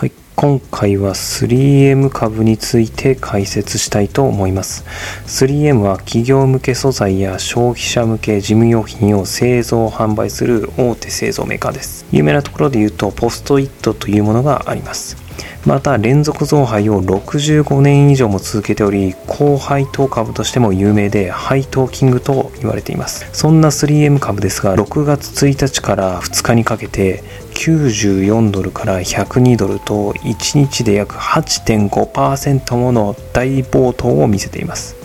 はい、今回は 3M 株について解説したいと思います。3M は企業向け素材や消費者向け事務用品を製造販売する大手製造メーカーです。有名なところで言うとポストイットというものがあります。また連続増配を65年以上も続けており高配当株としても有名で配当キングと言われています。そんな 3M 株ですが6月1日から2日にかけて94ドルから102ドルと1日で約8.5%もの大暴騰を見せています。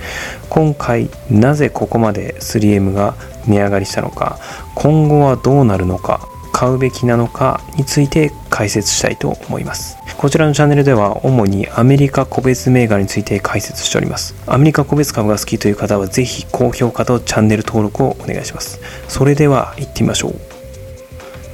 今回なぜここまで 3M が値上がりしたのか今後はどうなるのか買うべきなのかについて解説したいと思います。こちらのチャンネルでは主にアメリカ個別銘柄について解説しております。アメリカ個別株が好きという方はぜひ高評価とチャンネル登録をお願いします。それでは行ってみましょう。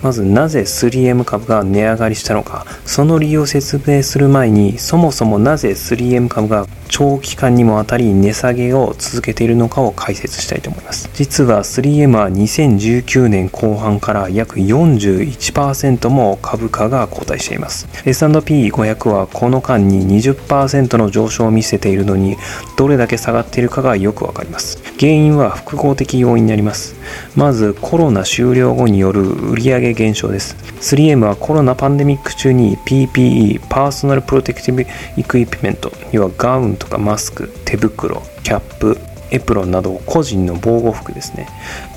まずなぜ 3M 株が値上がりしたのか。その理由を説明する前にそもそもなぜ 3M 株が長期間にもわたり値下げを続けているのかを解説したいと思います。実は 3M は2019年後半から約41%も株価が後退しています。S&P500 はこの間に20%の上昇を見せているのにどれだけ下がっているかがよくわかります。原因は複合的要因になります。まずコロナ終了後による売上減少です。3M はコロナパンデミック中に PPE Personal Protective Equipment 要はガウンとかマスク手袋キャップエプロンなど個人の防護服ですね。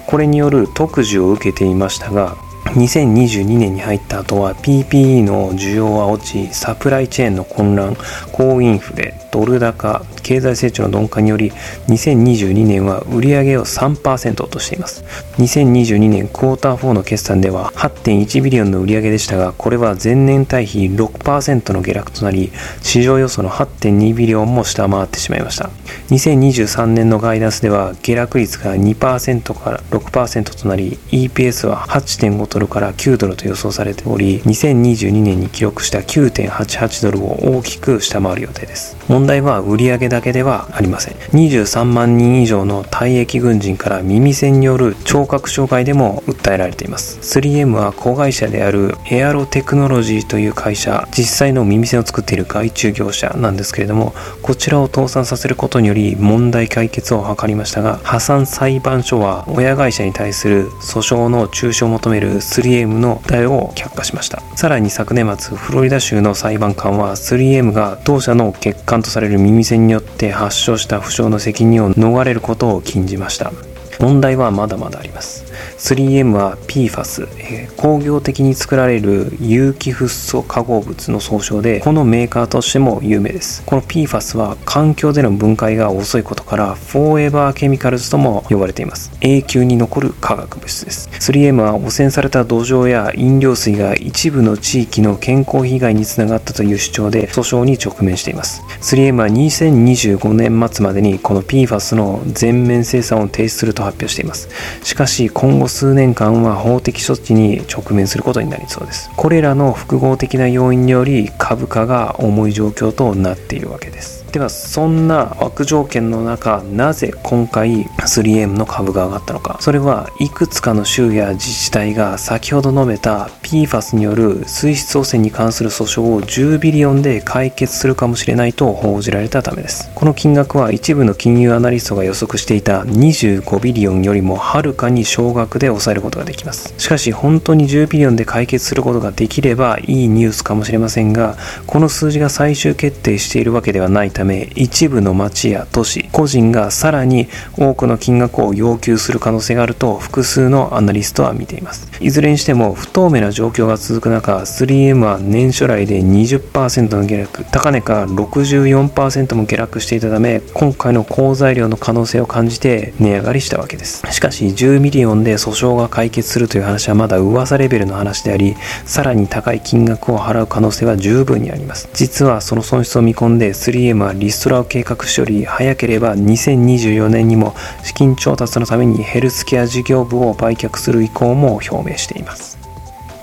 これによる特需を受けていましたが2022年に入った後は PPE の需要は落ちサプライチェーンの混乱高インフレドル高経済成長の鈍化により2022年は売上を3%落としています。2022年クォーター4の決算では8.1ビリオンの売上でしたがこれは前年対比6%の下落となり市場予想の8.2ビリオンも下回ってしまいました。2023年のガイダンスでは下落率が2%から6%となり EPS は8.5ドルから9ドルと予想されており2022年に記録した9.88ドルを大きく下回る予定です。問題は売上だけではありません。23万人以上の退役軍人から耳栓による聴覚障害でも訴えられています。3M は子会社であるエアロテクノロジーという会社実際の耳栓を作っている外注業者なんですけれどもこちらを倒産させることにより問題解決を図りましたが破産裁判所は親会社に対する訴訟の中止を求める 3M の訴えを却下しました。さらに昨年末フロリダ州の裁判官は 3M が当社の欠陥とされる耳栓によって発症した負傷の責任を逃れることを禁じました。問題はまだまだあります。3M は PFAS、え、工業的に作られる有機フッ素化合物の総称でこのメーカーとしても有名です。この PFAS は環境での分解が遅いことから Forever Chemicals とも呼ばれています。永久に残る化学物質です。3M は汚染された土壌や飲料水が一部の地域の健康被害につながったという主張で訴訟に直面しています。3M は2025年末までにこの PFAS の全面生産を停止すると発表しています。しかし今後数年間は法的処置に直面することになりそうです。これらの複合的な要因により株価が重い状況となっているわけです。ではそんな悪条件の中なぜ今回 3M の株が上がったのか。それはいくつかの州や自治体が先ほど述べた PFAS による水質汚染に関する訴訟を10 billion で解決するかもしれないと報じられたためです。この金額は一部の金融アナリストが予測していた25 billion よりもはるかに少額で抑えることができます。しかし本当に10 billion で解決することができればいいニュースかもしれませんがこの数字が最終決定しているわけではないためため一部の町や都市個人がさらに多くの金額を要求する可能性があると複数のアナリストは見ています。いずれにしても不透明な状況が続く中 3M は年初来で20%の下落高値から64%も下落していたため今回の好材料の可能性を感じて値上がりしたわけです。しかし10 million で訴訟が解決するという話はまだ噂レベルの話でありさらに高い金額を払う可能性は十分にあります。実はその損失を見込んで 3M はリストラを計画しており早ければ2024年にも資金調達のためにヘルスケア事業部を売却する意向も表明しています。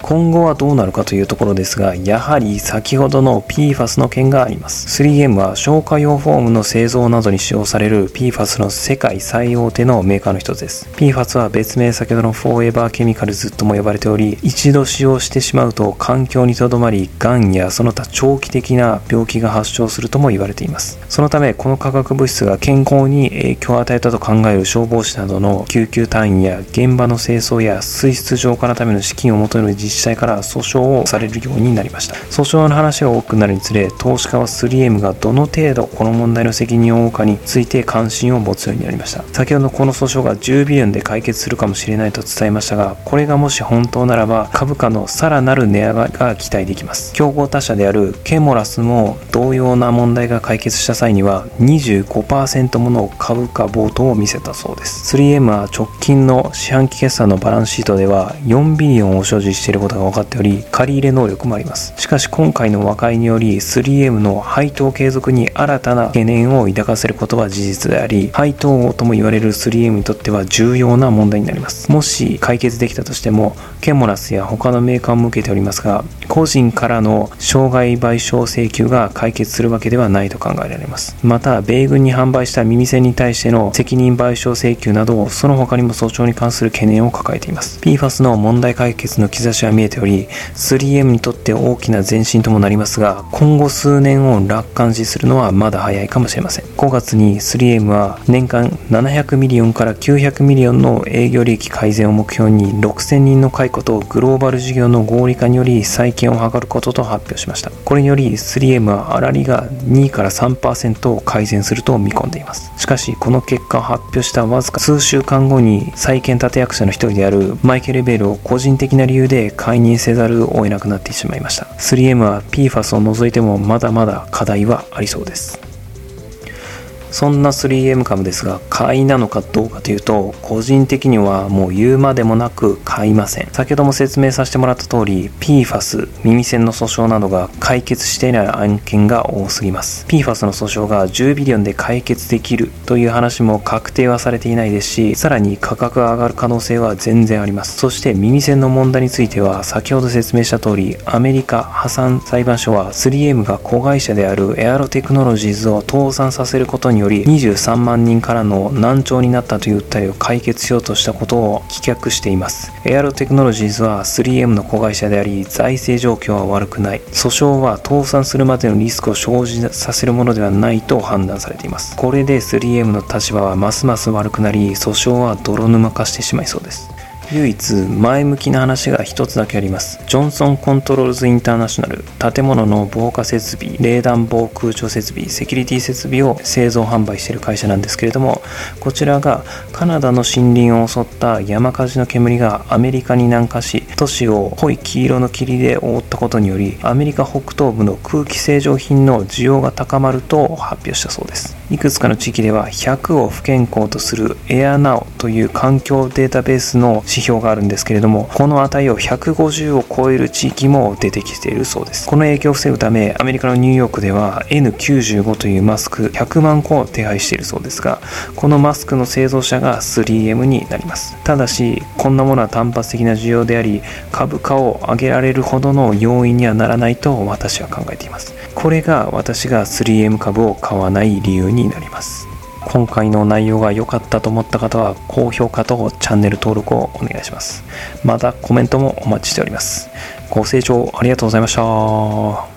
今後はどうなるかというところですがやはり先ほどの PFAS の件があります。3M は消火用フォームの製造などに使用される PFAS の世界最大手のメーカーの一つです。PFAS は別名先ほどの Forever Chemicals とも呼ばれており一度使用してしまうと環境にとどまりがんやその他長期的な病気が発症するとも言われています。そのためこの化学物質が健康に影響を与えたと考える消防士などの救急隊員や現場の清掃や水質浄化のための資金を求める自治体から訴訟をされるようになりました。訴訟の話が多くなるにつれ投資家は 3M がどの程度この問題の責任を負うかについて関心を持つようになりました。先ほどこの訴訟が10ビリオンで解決するかもしれないと伝えましたがこれがもし本当ならば株価のさらなる値上がりが期待できます。競合他社であるケモラスも同様な問題が解決した際には25%もの株価暴騰を見せたそうです。3M は直近の四半期決算のバランスシートでは4ビリオンを所持していることが分かっており借り入れ能力もあります。しかし今回の和解により 3M の配当継続に新たな懸念を抱かせることは事実であり配当王とも言われる 3M にとっては重要な問題になります。もし解決できたとしてもケモラスや他のメーカーも受けておりますが個人からの障害賠償請求が解決するわけではないと考えられます。また米軍に販売した耳栓に対しての責任賠償請求などその他にも訴訟に関する懸念を抱えています。PFAS の問題解決の兆しは見えており 3M にとって大きな前進ともなりますが今後数年を楽観視するのはまだ早いかもしれません。5月に 3M は年間700 million から900 million の営業利益改善を目標に6000人の解雇とグローバル事業の合理化により再建を図ることと発表しました。これにより 3M は粗利が2から3%を改善すると見込んでいます。しかしこの結果を発表したわずか数週間後に再建立役者の一人であるマイケル・ベールを個人的な理由で解任せざるを得なくなってしまいました。3M は PFAS を除いてもまだまだ課題はありそうです。そんな 3M 株ですが買いなのかどうかというと個人的にはもう言うまでもなく買いません。先ほども説明させてもらった通り PFAS 耳栓の訴訟などが解決していない案件が多すぎます。PFAS の訴訟が10ビリオンで解決できるという話も確定はされていないですしさらに価格が上がる可能性は全然あります。そして耳栓の問題については先ほど説明した通りアメリカ破産裁判所は 3M が子会社であるエアロテクノロジーズを倒産させることにより23万人からの難聴になったという訴えを解決しようとしたことを棄却しています。エアロテクノロジーズは 3M の子会社であり財政状況は悪くない。訴訟は倒産するまでのリスクを生じさせるものではないと判断されています。これで 3M の立場はますます悪くなり訴訟は泥沼化してしまいそうです。唯一前向きな話が一つだけあります。ジョンソンコントロールズインターナショナル建物の防火設備冷暖房空調設備セキュリティ設備を製造販売している会社なんですけれどもこちらがカナダの森林を襲った山火事の煙がアメリカに南下し都市を濃い黄色の霧で覆ったことによりアメリカ北東部の空気清浄品の需要が高まると発表したそうです。いくつかの地域では100を不健康とするエアナオという環境データベースの指標があるんですけれどもこの値を150を超える地域も出てきているそうです。この影響を防ぐためアメリカのニューヨークでは N95 というマスク100万個を手配しているそうですがこのマスクの製造者が 3M になります。ただしこんなものは単発的な需要であり株価を上げられるほどの要因にはならないと私は考えています。これが私が 3M 株を買わない理由になります。今回の内容が良かったと思った方は高評価とチャンネル登録をお願いします。またコメントもお待ちしております。ご清聴ありがとうございました。